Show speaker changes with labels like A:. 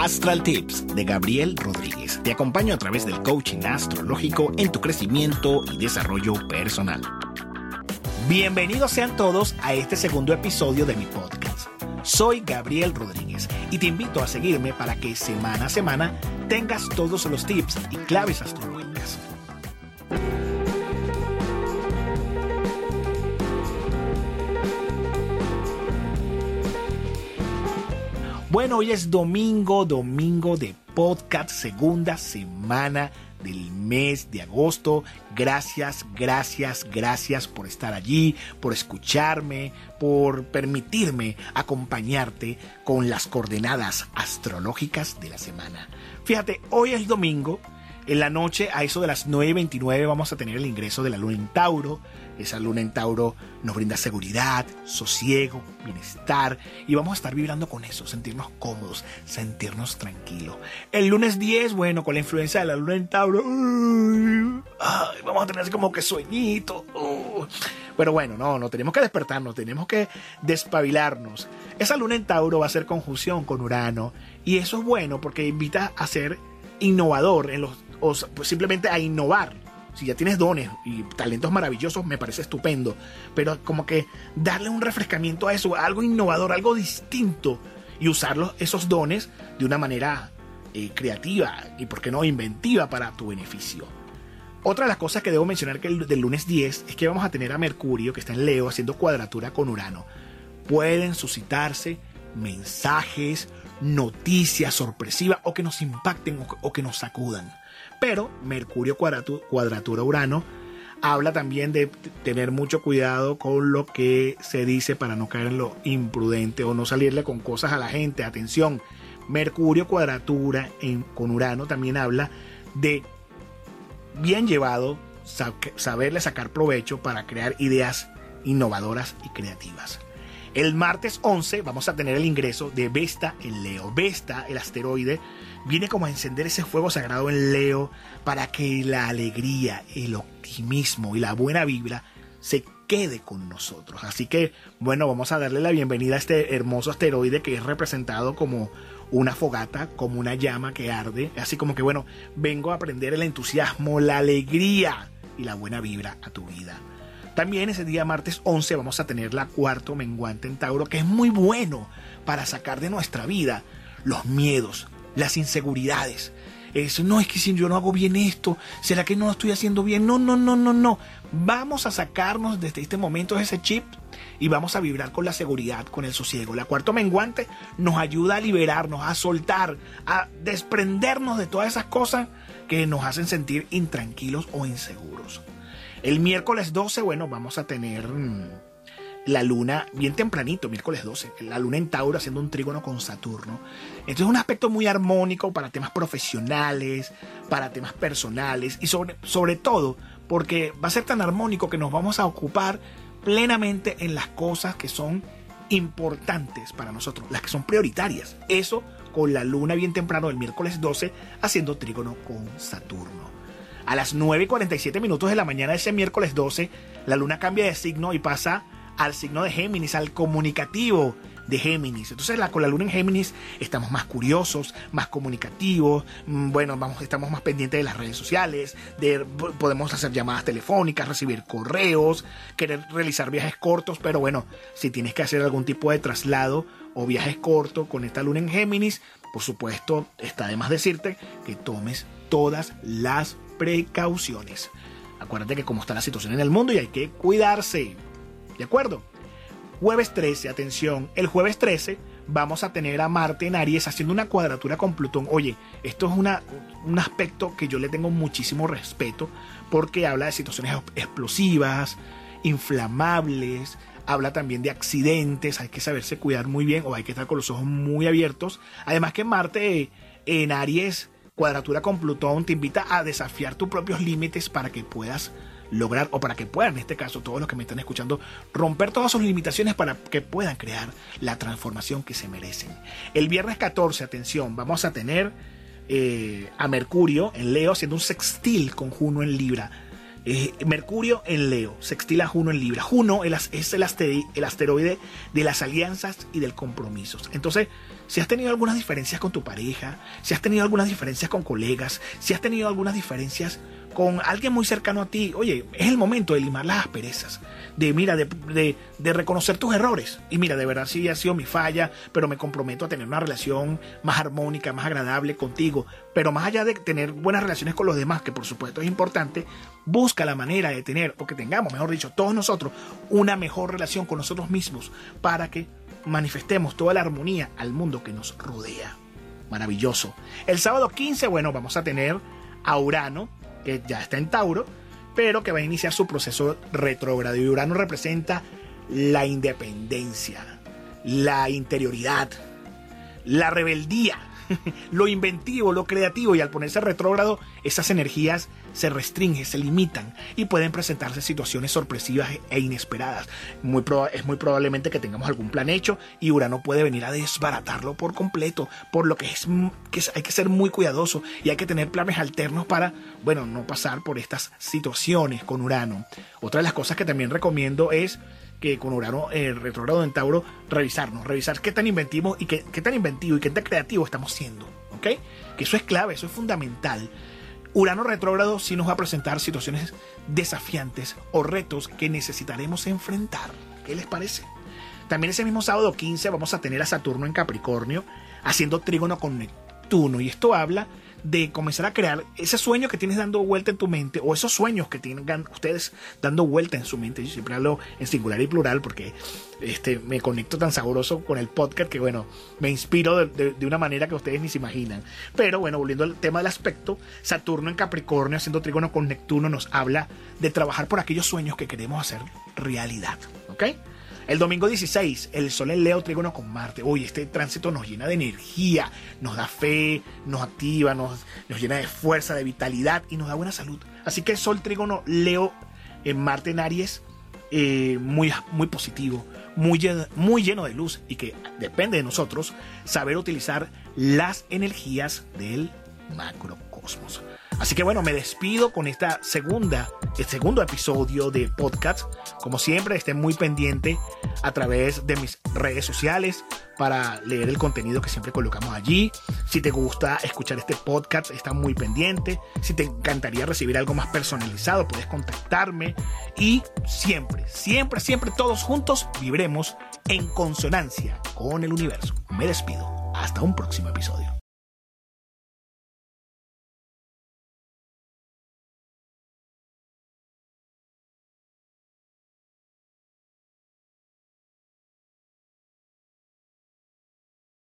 A: Astral Tips de Gabriel Rodríguez. Te acompaño a través del coaching astrológico en tu crecimiento y desarrollo personal. Bienvenidos sean todos a este segundo episodio de mi podcast. Soy Gabriel Rodríguez y te invito a seguirme para que semana a semana tengas todos los tips y claves astrológicas. Bueno, hoy es domingo, domingo de podcast, segunda semana del mes de agosto. Gracias, gracias, gracias por estar allí, por escucharme, por permitirme acompañarte con las coordenadas astrológicas de la semana. Fíjate, hoy es domingo. En la noche, a eso de las 9.29, vamos a tener el ingreso de la luna en Tauro. Esa luna en Tauro nos brinda seguridad, sosiego, bienestar y vamos a estar vibrando con eso, sentirnos cómodos, sentirnos tranquilos. El lunes 10, bueno, con la influencia de la luna en Tauro, vamos a tener así como que sueñito. Pero bueno, no, no tenemos que despertarnos, tenemos que despabilarnos. Esa luna en Tauro va a ser conjunción con Urano y eso es bueno porque invita a ser innovador en los, o pues simplemente a innovar si ya tienes dones y talentos maravillosos, me parece estupendo. Pero como que darle un refrescamiento a eso, algo innovador, algo distinto, y usarlos, esos dones, de una manera eh, creativa y, por qué no, inventiva para tu beneficio. Otra de las cosas que debo mencionar que el, del lunes 10 es que vamos a tener a Mercurio, que está en Leo, haciendo cuadratura con Urano. Pueden suscitarse mensajes, noticias sorpresivas o que nos impacten o que nos sacudan. Pero Mercurio cuadratura Urano habla también de tener mucho cuidado con lo que se dice para no caer en lo imprudente o no salirle con cosas a la gente. Atención, Mercurio cuadratura con Urano también habla de bien llevado, saberle sacar provecho para crear ideas innovadoras y creativas. El martes 11 vamos a tener el ingreso de Vesta en Leo. Vesta, el asteroide, viene como a encender ese fuego sagrado en Leo para que la alegría, el optimismo y la buena vibra se quede con nosotros. Así que, bueno, vamos a darle la bienvenida a este hermoso asteroide que es representado como una fogata, como una llama que arde. Así como que, bueno, vengo a aprender el entusiasmo, la alegría y la buena vibra a tu vida. También ese día martes 11 vamos a tener la cuarto menguante en Tauro, que es muy bueno para sacar de nuestra vida los miedos, las inseguridades. Eso no es que si yo no hago bien esto, ¿será que no lo estoy haciendo bien? No, no, no, no, no. Vamos a sacarnos desde este momento ese chip y vamos a vibrar con la seguridad, con el sosiego. La cuarto menguante nos ayuda a liberarnos, a soltar, a desprendernos de todas esas cosas que nos hacen sentir intranquilos o inseguros. El miércoles 12, bueno, vamos a tener mm, la luna bien tempranito, miércoles 12, la luna en Tauro haciendo un trígono con Saturno. Entonces es un aspecto muy armónico para temas profesionales, para temas personales y sobre, sobre todo porque va a ser tan armónico que nos vamos a ocupar plenamente en las cosas que son importantes para nosotros, las que son prioritarias. Eso con la luna bien temprano del miércoles 12 haciendo trígono con Saturno. A las 9 y 47 minutos de la mañana de ese miércoles 12, la luna cambia de signo y pasa al signo de Géminis, al comunicativo de Géminis. Entonces con la luna en Géminis estamos más curiosos, más comunicativos, mm, bueno, vamos, estamos más pendientes de las redes sociales, de, podemos hacer llamadas telefónicas, recibir correos, querer realizar viajes cortos, pero bueno, si tienes que hacer algún tipo de traslado o viajes cortos con esta luna en Géminis, por supuesto, está de más decirte que tomes todas las precauciones. Acuérdate que como está la situación en el mundo y hay que cuidarse. ¿De acuerdo? Jueves 13, atención, el jueves 13 vamos a tener a Marte en Aries haciendo una cuadratura con Plutón. Oye, esto es una, un aspecto que yo le tengo muchísimo respeto porque habla de situaciones explosivas, inflamables, habla también de accidentes, hay que saberse cuidar muy bien o hay que estar con los ojos muy abiertos. Además que Marte en Aries cuadratura con Plutón te invita a desafiar tus propios límites para que puedas lograr, o para que puedan, en este caso, todos los que me están escuchando, romper todas sus limitaciones para que puedan crear la transformación que se merecen. El viernes 14, atención, vamos a tener eh, a Mercurio en Leo haciendo un sextil con Juno en Libra. Eh, Mercurio en Leo, sextil a Juno en Libra. Juno es el, asteroide de las alianzas y del compromiso. Entonces, si has tenido algunas diferencias con tu pareja, si has tenido algunas diferencias con colegas, si has tenido algunas diferencias con alguien muy cercano a ti, oye, es el momento de limar las asperezas, de mira, de, reconocer tus errores. Y mira, de verdad sí ha sido mi falla, pero me comprometo a tener una relación más armónica, más agradable contigo. Pero más allá de tener buenas relaciones con los demás, que por supuesto es importante, busca la manera de tener, o que tengamos, mejor dicho, todos nosotros, una mejor relación con nosotros mismos para que manifestemos toda la armonía al mundo que nos rodea. Maravilloso. El sábado 15, bueno, vamos a tener a Urano que ya está en Tauro, pero que va a iniciar su proceso retrógrado. Y Urano representa la independencia, la interioridad, la rebeldía, lo inventivo, lo creativo y al ponerse retrógrado esas energías se restringen, se limitan y pueden presentarse situaciones sorpresivas e inesperadas. Muy es muy probablemente que tengamos algún plan hecho y Urano puede venir a desbaratarlo por completo, por lo que, es, que hay que ser muy cuidadoso y hay que tener planes alternos para, bueno, no pasar por estas situaciones con Urano. Otra de las cosas que también recomiendo es que con Urano el retrógrado en Tauro revisarnos, revisar qué tan inventivo y qué, qué tan inventivo y qué tan creativo estamos siendo, ¿ok? Que eso es clave, eso es fundamental. Urano retrógrado sí nos va a presentar situaciones desafiantes o retos que necesitaremos enfrentar. ¿Qué les parece? También ese mismo sábado 15 vamos a tener a Saturno en Capricornio haciendo trígono con Neptuno y esto habla de comenzar a crear ese sueño que tienes dando vuelta en tu mente o esos sueños que tienen ustedes dando vuelta en su mente. Yo siempre hablo en singular y plural porque este, me conecto tan sabroso con el podcast que, bueno, me inspiro de, una manera que ustedes ni se imaginan. Pero bueno, volviendo al tema del aspecto, Saturno en Capricornio haciendo trígono con Neptuno nos habla de trabajar por aquellos sueños que queremos hacer realidad. ¿Ok? El domingo 16, el Sol en Leo trígono con Marte. Uy, este tránsito nos llena de energía, nos da fe, nos activa, nos, nos llena de fuerza, de vitalidad y nos da buena salud. Así que el Sol trígono Leo en Marte en Aries, eh, muy, muy positivo, muy muy lleno de luz y que depende de nosotros saber utilizar las energías del macrocosmos. Así que bueno, me despido con esta segunda, el segundo episodio de podcast. Como siempre, estén muy pendiente a través de mis redes sociales para leer el contenido que siempre colocamos allí. Si te gusta escuchar este podcast, está muy pendiente. Si te encantaría recibir algo más personalizado, puedes contactarme. Y siempre, siempre, siempre todos juntos vibremos en consonancia con el universo. Me despido. Hasta un próximo episodio.